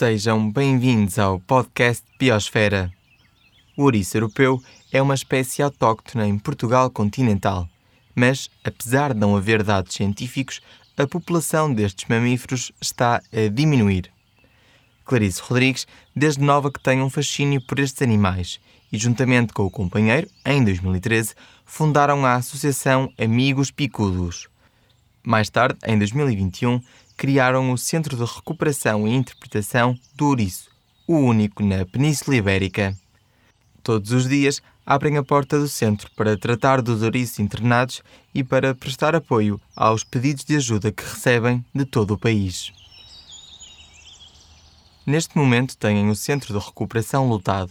Sejam bem-vindos ao podcast Biosfera. O ouriço europeu é uma espécie autóctone em Portugal continental, mas, apesar de não haver dados científicos, a população destes mamíferos está a diminuir. Clarice Rodrigues, desde nova que tem um fascínio por estes animais e, juntamente com o companheiro, em 2013, fundaram a Associação Amigos Picudos. Mais tarde, em 2021, criaram o Centro de Recuperação e Interpretação do Ouriço, o único na Península Ibérica. Todos os dias abrem a porta do centro para tratar dos ouriços internados e para prestar apoio aos pedidos de ajuda que recebem de todo o país. Neste momento têm o centro de recuperação lotado.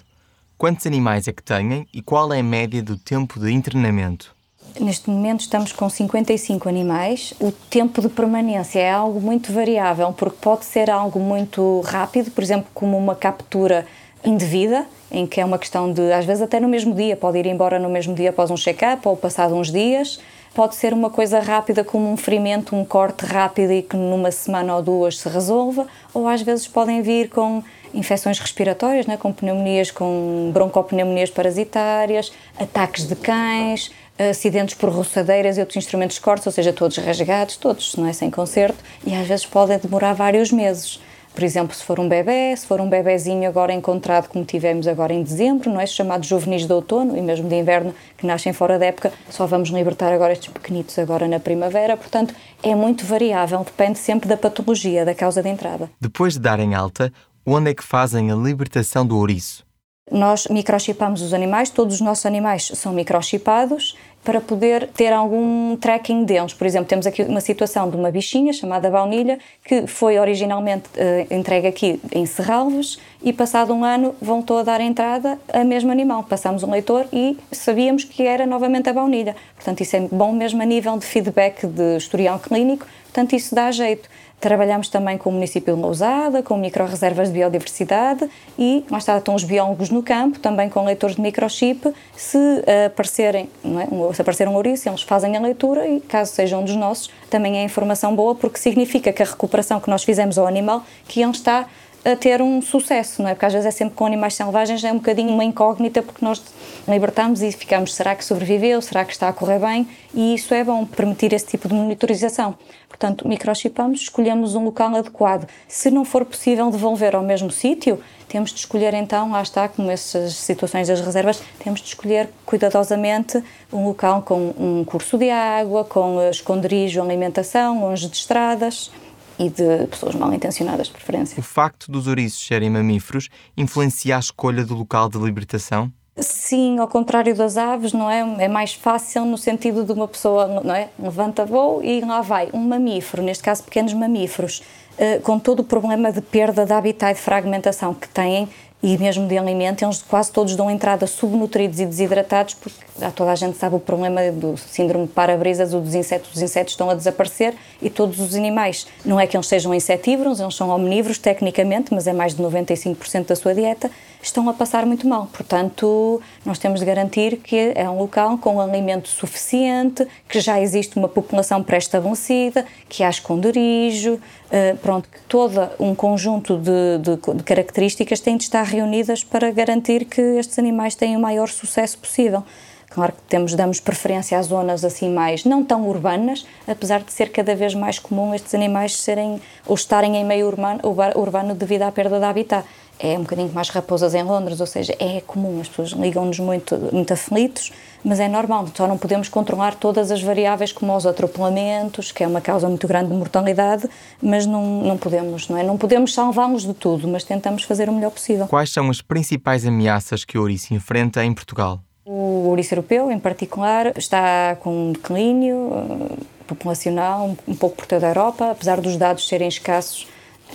Quantos animais é que têm e qual é a média do tempo de internamento? Neste momento estamos com 55 animais. O tempo de permanência é algo muito variável, porque pode ser algo muito rápido, por exemplo, como uma captura indevida, em que é uma questão de, às vezes, até no mesmo dia, pode ir embora no mesmo dia após um check-up ou passado uns dias. Pode ser uma coisa rápida, como um ferimento, um corte rápido e que numa semana ou duas se resolva, ou às vezes podem vir com infecções respiratórias, né, com pneumonias, com broncopneumonias parasitárias, ataques de cães, acidentes por roçadeiras e outros instrumentos de corte, ou seja, todos rasgados, todos, não é, sem conserto, e às vezes podem demorar vários meses. Por exemplo, se for um bebê, se for um bebezinho agora encontrado, como tivemos agora em dezembro, não é? Chamados juvenis de outono e mesmo de inverno, que nascem fora da época, só vamos libertar agora estes pequenitos agora na primavera. Portanto, é muito variável, depende sempre da patologia, da causa de entrada. Depois de darem alta, onde é que fazem a libertação do ouriço? Nós microchipamos os animais, todos os nossos animais são microchipados para poder ter algum tracking deles. Por exemplo, temos aqui uma situação de uma bichinha chamada baunilha que foi originalmente uh, entregue aqui em Serralves e passado um ano voltou a dar entrada a mesmo animal. Passamos um leitor e sabíamos que era novamente a baunilha. Portanto, isso é bom mesmo a nível de feedback de historial clínico, portanto isso dá jeito. Trabalhamos também com o município de Lousada, com micro-reservas de biodiversidade e lá está, estão os biólogos no campo, também com leitores de microchip. Se aparecerem, é? se aparecer um ouriço, eles fazem a leitura e, caso seja um dos nossos, também é informação boa porque significa que a recuperação que nós fizemos ao animal, que ele está a ter um sucesso, não é? Porque às vezes é sempre com animais selvagens, é um bocadinho uma incógnita porque nós libertamos e ficamos, será que sobreviveu, será que está a correr bem? E isso é bom, permitir esse tipo de monitorização. Portanto, microchipamos, escolhemos um local adequado. Se não for possível devolver ao mesmo sítio, temos de escolher então, lá está, como essas situações das reservas, temos de escolher cuidadosamente um local com um curso de água, com esconderijo, alimentação, longe de estradas e de pessoas mal intencionadas, de preferência. O facto dos ouriços serem mamíferos influencia a escolha do local de libertação? Sim, ao contrário das aves, não é? É mais fácil no sentido de uma pessoa, não é? Levanta voo e lá vai. Um mamífero, neste caso pequenos mamíferos, eh, com todo o problema de perda de habitat e de fragmentação que têm, e mesmo de alimento, eles quase todos dão entrada subnutridos e desidratados, porque já toda a gente sabe o problema do síndrome de para-brisas dos insetos. Os insetos estão a desaparecer e todos os animais, não é que eles sejam insetívoros, eles são omnívoros tecnicamente, mas é mais de 95% da sua dieta, estão a passar muito mal. Portanto, nós temos de garantir que é um local com alimento suficiente, que já existe uma população pré-estabelecida, que há esconderijo, uh, pronto, que todo um conjunto de, de, de características tem de estar reunidas para garantir que estes animais tenham o maior sucesso possível. Claro que temos, damos preferência às zonas assim mais não tão urbanas, apesar de ser cada vez mais comum estes animais serem ou estarem em meio urbano, urbano devido à perda de habitat. É um bocadinho mais raposas em Londres, ou seja, é comum, as pessoas ligam-nos muito, muito aflitos, mas é normal, só não podemos controlar todas as variáveis como os atropelamentos, que é uma causa muito grande de mortalidade, mas não, não podemos, não é? Não podemos salvá-los de tudo, mas tentamos fazer o melhor possível. Quais são as principais ameaças que o ouriço enfrenta em Portugal? O ouriço europeu, em particular, está com um declínio uh, populacional um pouco por toda a Europa, apesar dos dados serem escassos.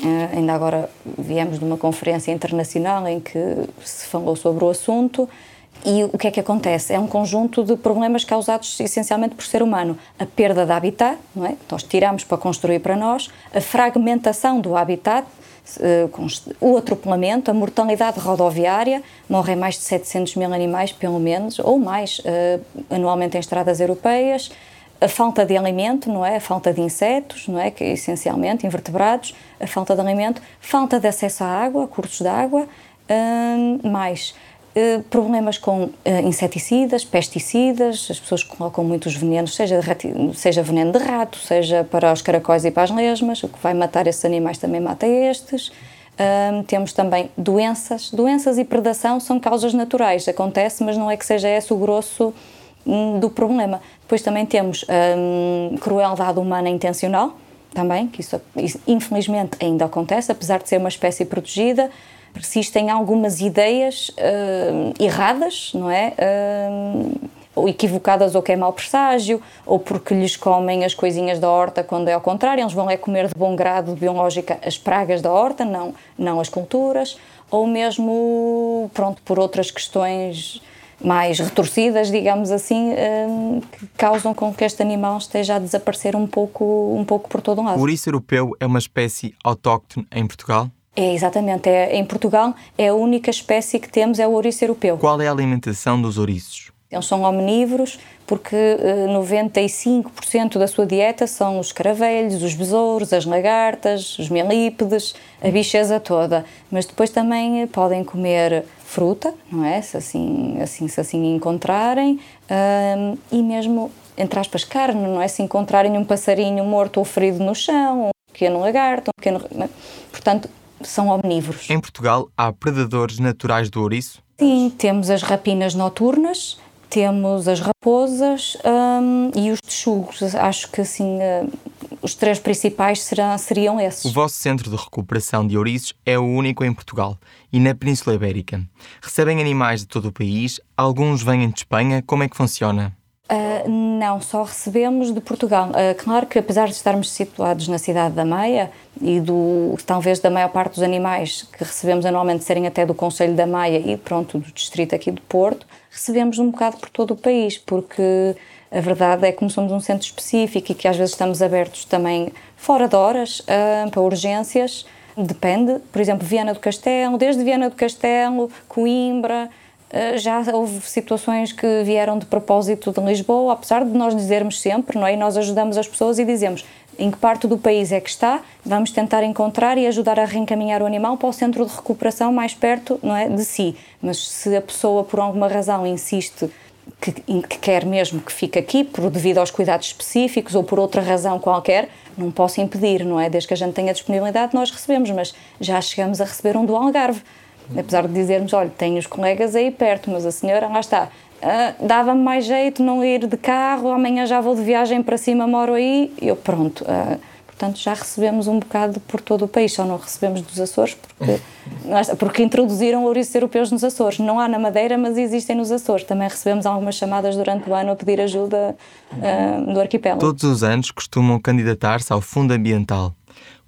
Uh, ainda agora viemos de uma conferência internacional em que se falou sobre o assunto. E o que é que acontece? É um conjunto de problemas causados essencialmente por ser humano. A perda de habitat, não é? nós tiramos para construir para nós, a fragmentação do habitat, eh, o atropelamento, a mortalidade rodoviária, morrem mais de 700 mil animais, pelo menos, ou mais, eh, anualmente em estradas europeias, a falta de alimento, não é? A falta de insetos, não é? Que é essencialmente invertebrados, a falta de alimento, falta de acesso à água, cursos de água, hum, mais uh, problemas com uh, inseticidas, pesticidas, as pessoas colocam muitos venenos, seja, seja veneno de rato, seja para os caracóis e para as lesmas, o que vai matar esses animais também mata estes. Um, temos também doenças. Doenças e predação são causas naturais, acontece, mas não é que seja esse o grosso do problema. Depois também temos um, crueldade humana intencional, também, que isso, infelizmente ainda acontece, apesar de ser uma espécie protegida, persistem algumas ideias uh, erradas, não é? Uh, ou equivocadas ou que é mau presságio, ou porque lhes comem as coisinhas da horta quando é ao contrário, eles vão é comer de bom grado biológica as pragas da horta, não, não as culturas, ou mesmo, pronto, por outras questões mais retorcidas, digamos assim, hum, que causam com que este animal esteja a desaparecer um pouco, um pouco por todo o lado. O ouriço europeu é uma espécie autóctone em Portugal? É, exatamente. É, em Portugal é a única espécie que temos, é o ouriço europeu. Qual é a alimentação dos ouriços? Eles são omnívoros porque uh, eh, 95% da sua dieta são os caravelhos, os besouros, as lagartas, os melípedes, a bicheza toda. Mas depois também eh, podem comer fruta, não é? Se assim, assim, se assim encontrarem, um, e mesmo, entre aspas, carne, não é? Se encontrarem um passarinho morto ou ferido no chão, um pequeno lagarto, um pequeno... É? Portanto, são omnívoros. Em Portugal, há predadores naturais do ouriço? Sim, temos as rapinas noturnas, temos as raposas um, e os texugos. Acho que assim uh, os três principais serão, seriam esses. O vosso centro de recuperação de ouriços é o único em Portugal e na Península Ibérica. Recebem animais de todo o país, alguns vêm de Espanha. Como é que funciona? Uh, não, só recebemos de Portugal. Uh, claro que apesar de estarmos situados na cidade da Maia e do talvez da maior parte dos animais que recebemos anualmente serem até do Conselho da Maia e pronto do distrito aqui do Porto, recebemos um bocado por todo o país, porque a verdade é que como somos um centro específico e que às vezes estamos abertos também fora de horas uh, para urgências, depende. Por exemplo, Viana do Castelo, desde Viana do Castelo, Coimbra, eh, já houve situações que vieram de propósito de Lisboa, apesar de nós dizermos sempre, não é? E nós ajudamos as pessoas e dizemos em que parte do país é que está, vamos tentar encontrar e ajudar a reencaminhar o animal para o centro de recuperação mais perto, não é, de si. Mas se a pessoa por alguma razão insiste que, que quer mesmo que fique aqui, por devido aos cuidados específicos ou por outra razão qualquer, não posso impedir, não é? Desde que a gente tenha disponibilidade, nós recebemos, mas já chegamos a receber um do Algarve Apesar de dizermos, olha, tenho os colegas aí perto, mas a senhora lá está. Uh, Dava-me mais jeito não ir de carro, amanhã já vou de viagem para cima, moro aí. Eu, pronto. Uh, portanto, já recebemos um bocado por todo o país, só não recebemos dos Açores, porque, porque introduziram ouriços europeus nos Açores. Não há na Madeira, mas existem nos Açores. Também recebemos algumas chamadas durante o ano a pedir ajuda uh, do arquipélago. Todos os anos costumam candidatar-se ao Fundo Ambiental.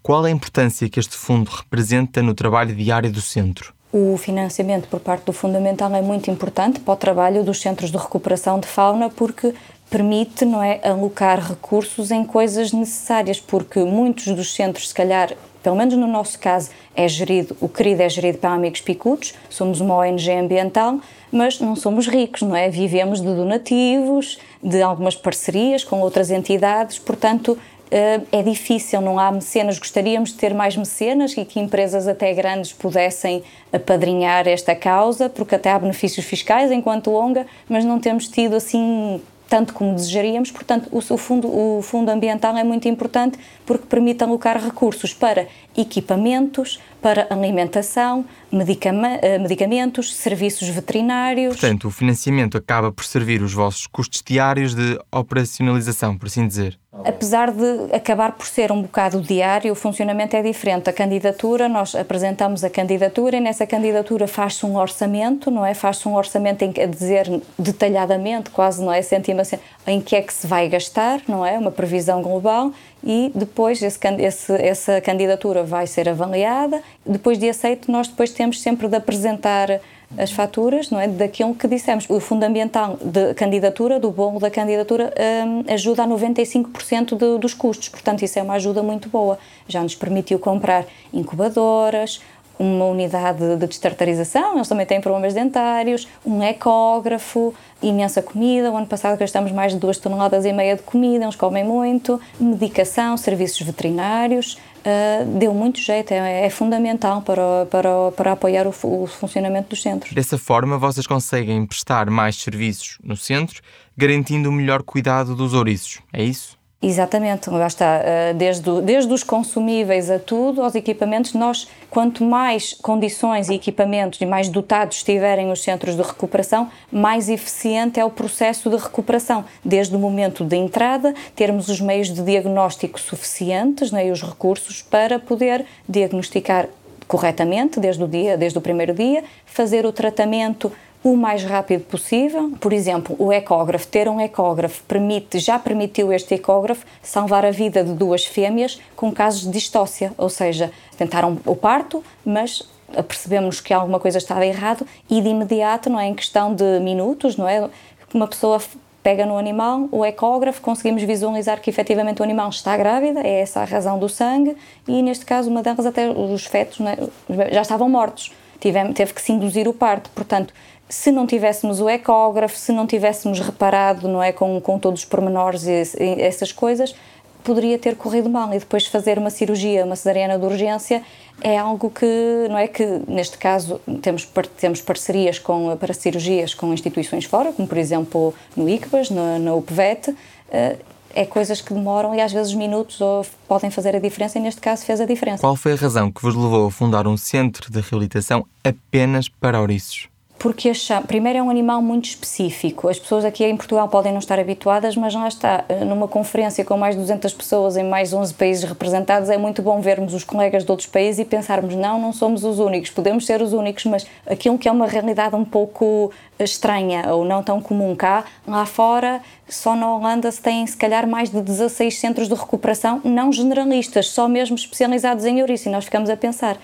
Qual a importância que este fundo representa no trabalho diário do centro? O financiamento por parte do Fundamental é muito importante para o trabalho dos centros de recuperação de fauna porque permite, não é, alocar recursos em coisas necessárias, porque muitos dos centros, se calhar, pelo menos no nosso caso, é gerido, o querido é gerido para amigos picudos, somos uma ONG ambiental, mas não somos ricos, não é? Vivemos de donativos, de algumas parcerias com outras entidades, portanto, eh, é difícil, não há mecenas. Gostaríamos de ter mais mecenas e que empresas até grandes pudessem apadrinhar esta causa, porque até há benefícios fiscais enquanto ONGA, mas não temos tido assim tanto como desejaríamos. Portanto, o, fundo, o fundo ambiental é muito importante porque permite alocar recursos para equipamentos, para alimentação, eh, medicamentos, serviços veterinários. Portanto, o financiamento acaba por servir os vossos custos diários de operacionalização, por assim dizer. Apesar de acabar por ser um bocado diário, o funcionamento é diferente. A candidatura, nós apresentamos a candidatura e nessa candidatura faz-se um orçamento, não é? Faz-se um orçamento em a dizer detalhadamente, quase, não é? Cêntimo em que é que se vai gastar, não é? Uma previsão global e depois esse, esse, essa candidatura vai ser avaliada. Depois de aceito, nós depois temos sempre de apresentar as faturas, não é, daquilo que dissemos. O fundo ambiental de candidatura, do bolo da candidatura, um, ajuda a 95% de, dos custos. Portanto, isso é uma ajuda muito boa. Já nos permitiu comprar incubadoras, uma unidade de destartarização, eles também têm problemas dentários, um ecógrafo, imensa comida. O ano passado gastamos mais de 2 toneladas e meia de comida, eles comem muito, medicação, serviços veterinários. Uh, deu muito jeito, é, é fundamental para, para, para apoiar o, o, funcionamento dos centros. Dessa forma, vocês conseguem prestar mais serviços no centro, garantindo o melhor cuidado dos ouriços, é isso? Exatamente, lá está, eh, desde, desde os consumíveis a tudo, aos equipamentos, nós, quanto mais condições e equipamentos e mais dotados estiverem os centros de recuperação, mais eficiente é o processo de recuperação. Desde o momento de entrada, termos os meios de diagnóstico suficientes né, e os recursos para poder diagnosticar corretamente, desde o, dia, desde o primeiro dia, fazer o tratamento o mais rápido possível. Por exemplo, o ecógrafo, ter um ecógrafo permite, já permitiu este ecógrafo salvar a vida de duas fêmeas com casos de distócia, ou seja, tentaram o parto, mas percebemos que alguma coisa estava errado e de imediato, não é em questão de minutos, não é, uma pessoa pega no animal, o ecógrafo, conseguimos visualizar que efetivamente o animal está grávida, é essa a razão do sangue, e neste caso uma delas até os fetos é, já estavam mortos, Tivemos, teve que se induzir o parto, portanto se não tivéssemos o ecógrafo, se não tivéssemos reparado, não é, com, com todos os pormenores e, e essas coisas, poderia ter corrido mal e depois fazer uma cirurgia, uma cesariana de urgência é algo que, não é que neste caso temos temos parcerias com para cirurgias com instituições fora, como por exemplo no ICBAS, na UPVET, eh, é coisas que demoram e às vezes minutos ou podem fazer a diferença e neste caso fez a diferença. Qual foi a razão que vos levou a fundar um centro de reabilitação apenas para ouriços? Porque primeiro é um animal muito específico. As pessoas aqui em Portugal podem não estar habituadas, mas lá está, numa conferência com mais de 200 pessoas em mais 11 países representados, é muito bom vermos os colegas de outros países e pensarmos, não, não somos os únicos, podemos ser os únicos, mas aquilo que é uma realidade um pouco estranha ou não tão comum cá, lá fora, só na Holanda se têm se calhar mais de 16 centros de recuperação, não generalistas, só mesmo especializados em ouriço, e nós ficamos a pensar, eh,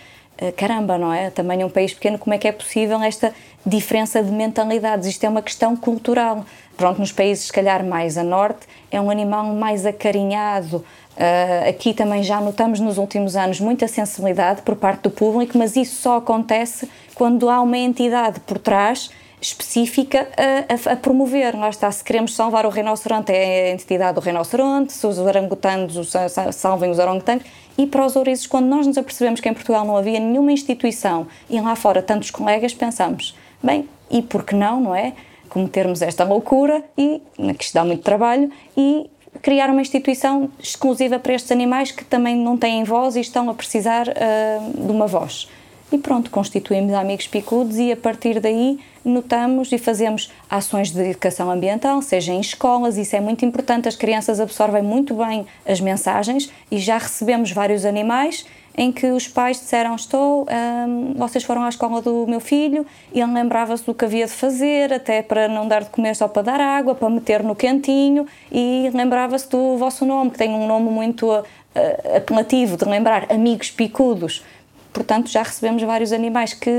caramba, não é? Também um país pequeno, como é que é possível esta diferença de mentalidades? Isto é uma questão cultural. Pronto, nos países, se calhar, mais a norte, é um animal mais acarinhado. Uh, aqui também já notamos nos últimos anos muita sensibilidade por parte do público, mas isso só acontece quando há uma entidade por trás específica a, a, a, promover. Lá está, se queremos salvar o rinoceronte, é a entidade do rinoceronte, se os orangotangos salvem os orangotangos. E para os ouriços, quando nós nos apercebemos que em Portugal não havia nenhuma instituição e lá fora tantos colegas, pensamos, bem, e por que não, não é? Cometermos esta loucura e, que isto dá muito trabalho, e criar uma instituição exclusiva para estes animais que também não têm voz e estão a precisar uh, de uma voz. E pronto, constituímos amigos picudos e a partir daí notamos e fazemos ações de educação ambiental, seja em escolas, isso é muito importante, as crianças absorvem muito bem as mensagens e já recebemos vários animais em que os pais disseram estou, hum, vocês foram à escola do meu filho e ele lembrava-se do que havia de fazer, até para não dar de comer só para dar água, para meter no quentinho e lembrava-se do vosso nome, que tem um nome muito uh, apelativo de lembrar, Amigos Picudos. Portanto, já recebemos vários animais que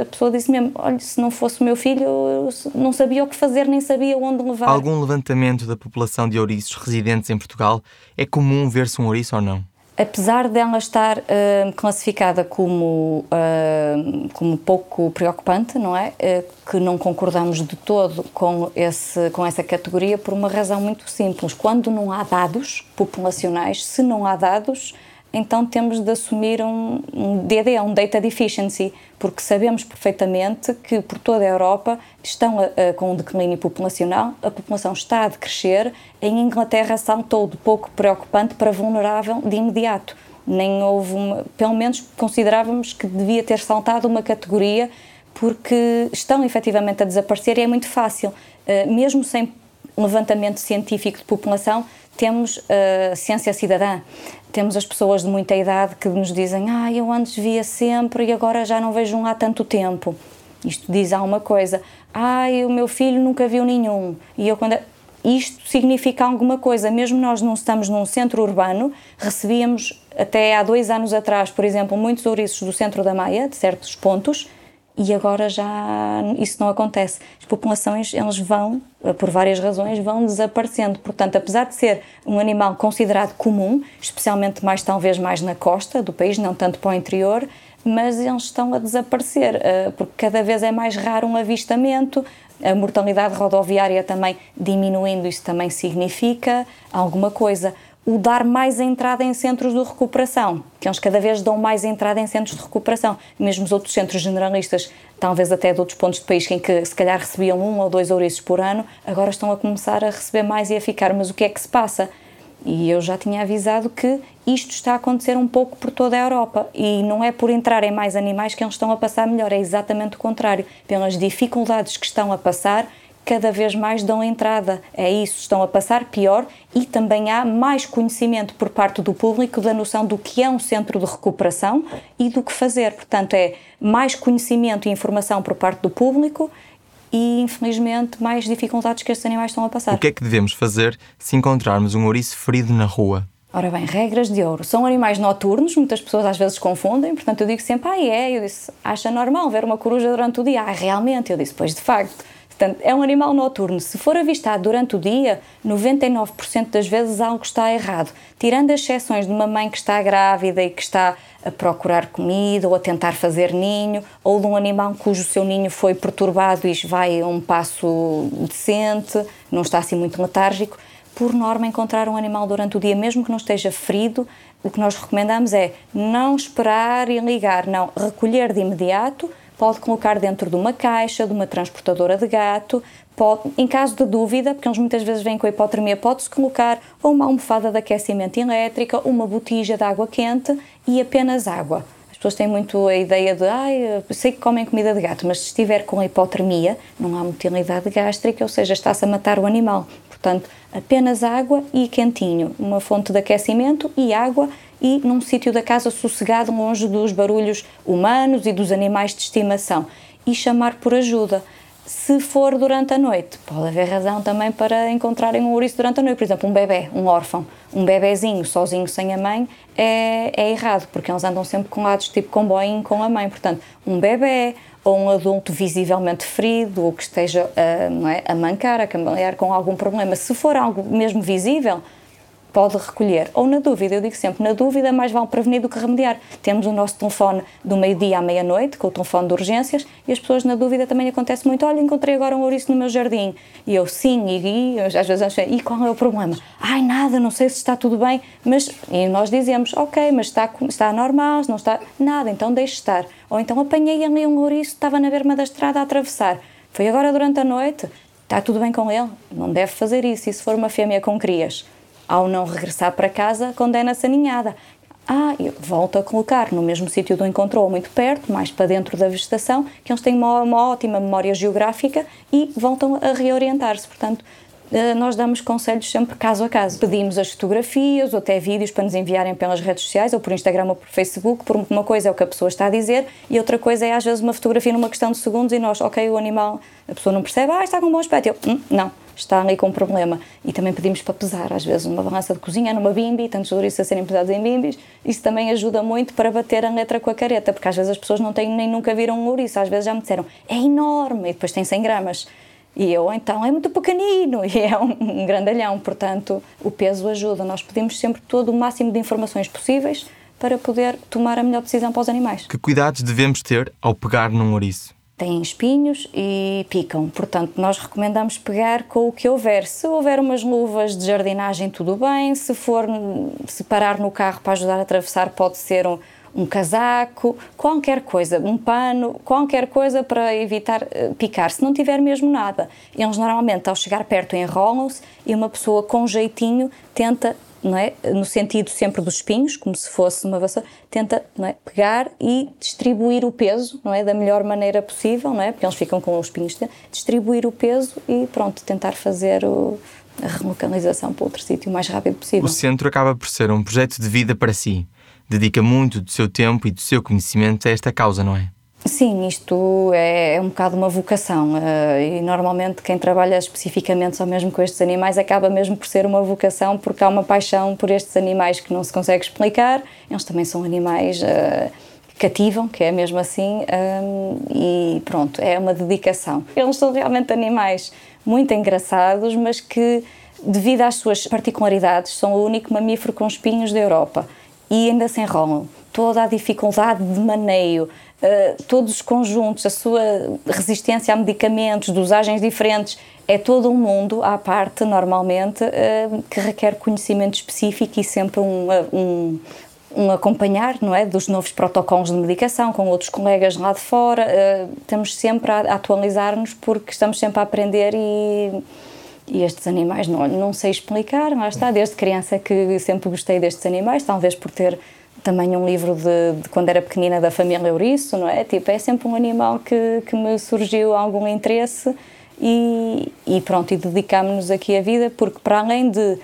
a pessoa disse mesmo: olha, se não fosse o meu filho, eu não sabia o que fazer, nem sabia onde levar. Algum levantamento da população de ouriços residentes em Portugal é comum ver-se um ouriço ou não? Apesar dela estar uh, classificada como, uh, como pouco preocupante, não é? Uh, que não concordamos de todo com, esse, com essa categoria por uma razão muito simples. Quando não há dados populacionais, se não há dados, então temos de assumir um, um DD, um Data Deficiency, porque sabemos perfeitamente que por toda a Europa estão a, a, com um declínio populacional, a população está a decrescer, em Inglaterra saltou de pouco preocupante para vulnerável de imediato. Nem houve uma, pelo menos considerávamos que devia ter saltado uma categoria porque estão efetivamente a desaparecer e é muito fácil, uh, mesmo sem levantamento científico de população, temos a uh, ciência cidadã, temos as pessoas de muita idade que nos dizem ah, eu antes via sempre e agora já não vejo um há tanto tempo. Isto diz alguma coisa. Ah, o meu filho nunca viu nenhum. E eu quando isto significa alguma coisa. Mesmo nós não estamos num centro urbano, recebíamos até há dois anos atrás, por exemplo, muitos ouriços do centro da Maia, de certos pontos, e agora já isso não acontece. As populações, elas vão, por várias razões, vão desaparecendo. Portanto, apesar de ser um animal considerado comum, especialmente mais talvez mais na costa do país, não tanto para o interior, mas eles estão a desaparecer, uh, porque cada vez é mais raro um avistamento, a mortalidade rodoviária também diminuindo, isso também significa alguma coisa. O dar mais entrada em centros de recuperação, que eles cada vez dão mais entrada em centros de recuperação. Mesmo os outros centros generalistas, talvez até de outros pontos do país, em que se calhar recebiam um ou dois ouriços por ano, agora estão a começar a receber mais e a ficar. Mas o que é que se passa? E eu já tinha avisado que isto está a acontecer um pouco por toda a Europa e não é por entrarem mais animais que eles estão a passar melhor, é exatamente o contrário. Pelas dificuldades que estão a passar, cada vez mais dão entrada. É isso, estão a passar pior e também há mais conhecimento por parte do público da noção do que é um centro de recuperação e do que fazer. Portanto, é mais conhecimento e informação por parte do público e, infelizmente, mais dificuldades que estes animais estão a passar. O que é que devemos fazer se encontrarmos um ouriço ferido na rua? Ora bem, regras de ouro. São animais noturnos, muitas pessoas às vezes confundem, portanto eu digo sempre, ah, é, eu disse, acha normal ver uma coruja durante o dia? Ah, realmente? Eu disse, pois de facto. Portanto, é um animal noturno. Se for avistado durante o dia, 99% das vezes algo está errado. Tirando as exceções de uma mãe que está grávida e que está a procurar comida ou a tentar fazer ninho, ou de um animal cujo seu ninho foi perturbado e vai a um passo decente, não está assim muito letárgico, por norma, encontrar um animal durante o dia, mesmo que não esteja ferido, o que nós recomendamos é não esperar e ligar, não, recolher de imediato, pode colocar dentro de uma caixa, de uma transportadora de gato, pode, em caso de dúvida, porque eles muitas vezes vêm com hipotermia, pode-se colocar ou uma almofada de aquecimento elétrica, uma botija de água quente e apenas água. As pessoas têm muito a ideia de, ai, ah, sei que comem comida de gato, mas se estiver com hipotermia, não há motilidade gástrica, ou seja, está-se a matar o animal. Portanto, apenas água e quentinho, uma fonte de aquecimento e água e num sítio da casa sossegado, longe dos barulhos humanos e dos animais de estimação e chamar por ajuda. Se for durante a noite, pode haver razão também para encontrarem um ouriço durante a noite. Por exemplo, um bebê, um órfão, um bebezinho sozinho sem a mãe é, é errado, porque eles andam sempre colados tipo comboio com a mãe. Portanto, um bebê, ou um adulto visivelmente ferido ou que esteja a, não é, a mancar, a cambalear com algum problema, se for algo mesmo visível, pode recolher. Ou na dúvida, eu digo sempre, na dúvida mais vale prevenir do que remediar. Temos o nosso telefone do meio-dia à meia-noite, com o telefone de urgências, e as pessoas na dúvida também acontece muito, olha, encontrei agora um ouriço no meu jardim. E eu, sim, e, e às vezes acho, e qual é o problema? Ai, nada, não sei se está tudo bem, mas, e nós dizemos, ok, mas está, está normal, não está, nada, então deixe estar. Ou então apanhei ali um ouriço, estava na berma da estrada a atravessar. Foi agora durante a noite, está tudo bem com ele? Não deve fazer isso, e se for uma fêmea com crias? Ao não regressar para casa, condena-se a ninhada. Ah, volta a colocar no mesmo sítio do encontro ou muito perto, mais para dentro da vegetação, que eles têm uma, uma ótima memória geográfica e voltam a reorientar-se. Portanto, eh, nós damos conselhos sempre caso a caso. Pedimos as fotografias ou até vídeos para nos enviarem pelas redes sociais ou por Instagram ou por Facebook, por uma coisa é o que a pessoa está a dizer e outra coisa é às vezes uma fotografia numa questão de segundos e nós, ok, o animal, a pessoa não percebe, ah, está com um bom aspecto. Eu, hum, não, está ali com um problema. E também pedimos para pesar, às vezes, numa balança de cozinha, numa bimbi, tantos ouriços a serem pesados em bimbis. Isso também ajuda muito para bater a letra com a careta, porque às vezes as pessoas não têm nem nunca viram um ouriço, às vezes já me disseram, é enorme, e depois tem 100 gramas. E eu, então, é muito pequenino e é um, um grandalhão, portanto, o peso ajuda. Nós pedimos sempre todo o máximo de informações possíveis para poder tomar a melhor decisão para os animais. Que cuidados devemos ter ao pegar num ouriço? Têm espinhos e picam. Portanto, nós recomendamos pegar com o que houver. Se houver umas luvas de jardinagem, tudo bem. Se for se parar no carro para ajudar a atravessar, pode ser um, um casaco, qualquer coisa, um pano, qualquer coisa para evitar uh, picar. Se não tiver mesmo nada, eles normalmente ao chegar perto enrolam-se e uma pessoa com jeitinho tenta não é? no sentido sempre dos espinhos, como se fosse uma vassoura, tenta não é? pegar e distribuir o peso não é? da melhor maneira possível, não é? porque eles ficam com os espinhos, distribuir o peso e pronto, tentar fazer o, a relocalização para outro sítio o mais rápido possível. O centro acaba por ser um projeto de vida para si. Dedica muito do seu tempo e do seu conhecimento a esta causa, não é? Sim, isto é, é, um bocado uma vocação uh, e normalmente quem trabalha especificamente só mesmo com estes animais acaba mesmo por ser uma vocação porque há uma paixão por estes animais que não se consegue explicar. Eles também são animais uh, que cativam, que é mesmo assim, um, e pronto, é uma dedicação. Eles são realmente animais muito engraçados, mas que, devido às suas particularidades, são o único mamífero com espinhos da Europa e ainda se enrolam. Toda a dificuldade de maneio, uh, todos os conjuntos, a sua resistência a medicamentos, dosagens diferentes, é todo um mundo à parte, normalmente, uh, que requer conhecimento específico e sempre um, um, um acompanhar não é dos novos protocolos de medicação com outros colegas lá de fora uh, estamos sempre a, atualizar-nos porque estamos sempre a aprender e, e estes animais não não sei explicar lá está desde criança que sempre gostei destes animais talvez por ter também um livro de, de quando era pequenina da família Euriço não é tipo é sempre um animal que, que me surgiu algum interesse e, e pronto e dedicámos-nos aqui a vida porque para além de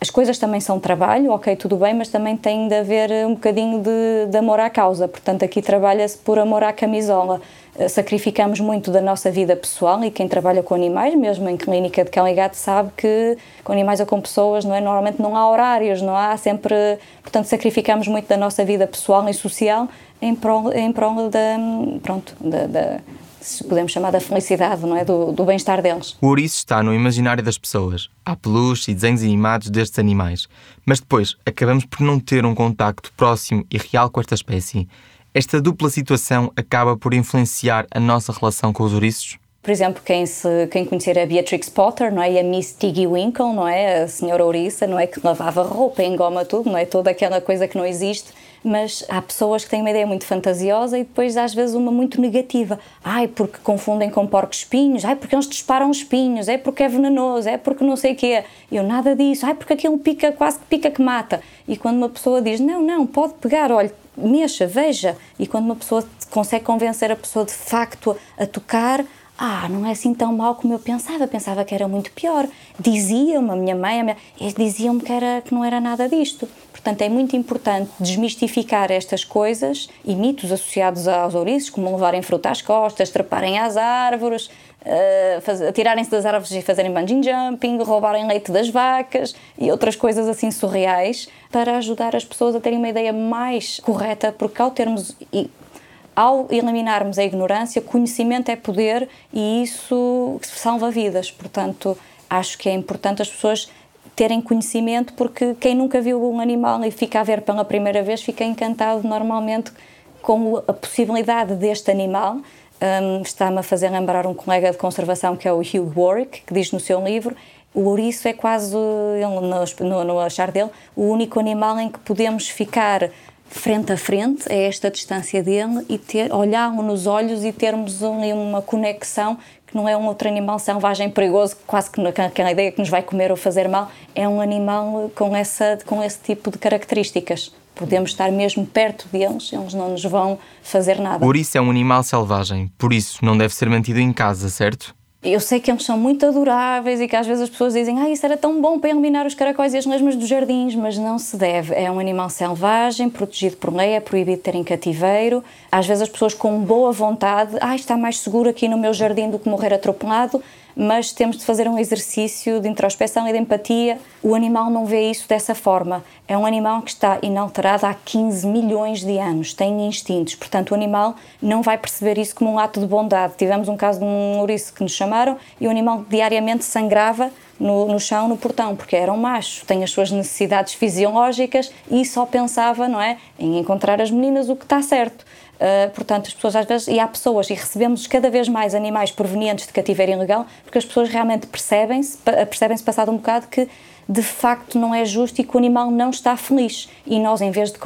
as coisas também são trabalho, ok, tudo bem, mas também tem de haver um bocadinho de, de amor à causa. Portanto, aqui trabalha-se por amor à camisola. Eh, sacrificamos muito da nossa vida pessoal e quem trabalha com animais, mesmo em clínica de cão e gato, sabe que com animais ou com pessoas, não é? Normalmente não há horários, não há sempre. Portanto, sacrificamos muito da nossa vida pessoal e social em prol, em prol da, pronto, da, da se podemos chamar da felicidade, não é? Do, do bem-estar deles. O ouriço está no imaginário das pessoas. Há peluches e desenhos animados destes animais. Mas depois acabamos por não ter um contacto próximo e real com esta espécie. Esta dupla situação acaba por influenciar a nossa relação com os ouriços? Por exemplo, quem, se, quem conhecer a Beatrix Potter, não é? E a Miss Tiggy Winkle, não é? A senhora ouriça, não é? Que lavava roupa, engoma tudo, não é? Toda aquela coisa que não existe mas há pessoas que têm uma ideia muito fantasiosa e depois às vezes uma muito negativa. Ai, porque confundem com porcos espinhos, ai, porque eles disparam espinhos, é porque é venenoso, é porque não sei o quê. Eu nada disso, ai, porque aquilo pica, quase que pica que mata. E quando uma pessoa diz, não, não, pode pegar, olha, mexa, veja. E quando uma pessoa consegue convencer a pessoa de facto a tocar, ah, não é assim tão mal como eu pensava, pensava que era muito pior. Diziam-me, a minha mãe, minha... diziam-me que, era, que não era nada disto. Portanto, é muito importante desmistificar estas coisas e mitos associados aos ouriços, como levarem fruta às costas, treparem às árvores, uh, atirarem-se das árvores e fazerem bungee jumping, roubarem leite das vacas e outras coisas assim surreais, para ajudar as pessoas a terem uma ideia mais correta, porque ao termos ao eliminarmos a ignorância, conhecimento é poder e isso salva vidas. Portanto, acho que é importante as pessoas terem conhecimento, porque quem nunca viu um animal e fica a ver pela primeira vez fica encantado normalmente com a possibilidade deste animal. Um, Está-me a fazer lembrar um colega de conservação que é o Hugh Warwick, que diz no seu livro o ouriço é quase, no, no, achar dele, o único animal em que podemos ficar frente a frente, a esta distância dele, e ter, olhá-lo nos olhos e termos uma conexão que não é um outro animal selvagem perigoso, quase que aquela ideia que nos vai comer ou fazer mal, é um animal com, essa, com esse tipo de características. Podemos estar mesmo perto deles, eles não nos vão fazer nada. Por isso é um animal selvagem, por isso não deve ser mantido em casa, certo? Eu sei que eles são muito adoráveis e que às vezes as pessoas dizem ah, isso era tão bom para eliminar os caracóis e as lesmas dos jardins, mas não se deve. É um animal selvagem, protegido por lei, é proibido ter em cativeiro. Às vezes as pessoas com boa vontade, ah, está mais seguro aqui no meu jardim do que morrer atropelado, mas temos de fazer um exercício de introspeção e de empatia. O animal não vê isso dessa forma. É um animal que está inalterado há 15 milhões de anos, tem instintos, portanto, o animal não vai perceber isso como um ato de bondade. Tivemos um caso de um ouriço que nos chamaram e o animal diariamente sangrava no, no, chão, no portão, porque era um macho, tem as suas necessidades fisiológicas e só pensava, não é, em encontrar as meninas o que está certo. Uh, portanto, as pessoas às vezes, e há pessoas, e recebemos cada vez mais animais provenientes de cativeiro ilegal, porque as pessoas realmente percebem-se, percebem-se passado um bocado que de facto não é justo e que o animal não está feliz. E nós, em vez de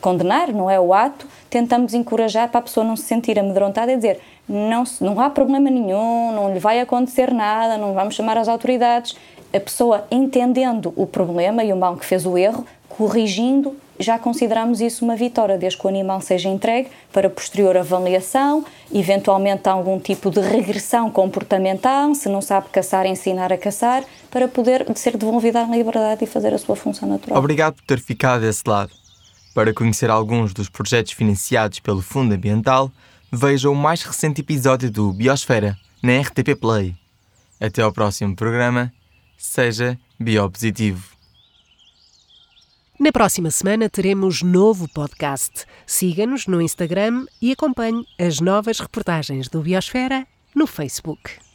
condenar, não é o ato, tentamos encorajar para a pessoa não se sentir amedrontada e dizer não, não há problema nenhum, não lhe vai acontecer nada, não vamos chamar as autoridades. A pessoa entendendo o problema e o mal que fez o erro, corrigindo já consideramos isso uma vitória, desde que o animal seja entregue para posterior avaliação, eventualmente algum tipo de regressão comportamental, se não sabe caçar, ensinar a caçar, para poder ser devolvido à liberdade e fazer a sua função natural. Obrigado por ter ficado desse lado. Para conhecer alguns dos projetos financiados pelo Fundo Ambiental, veja o mais recente episódio do Biosfera, na RTP Play. Até ao próximo programa, seja biopositivo. Na próxima semana teremos novo podcast. Siga-nos no Instagram e acompanhe as novas reportagens do Biosfera no Facebook.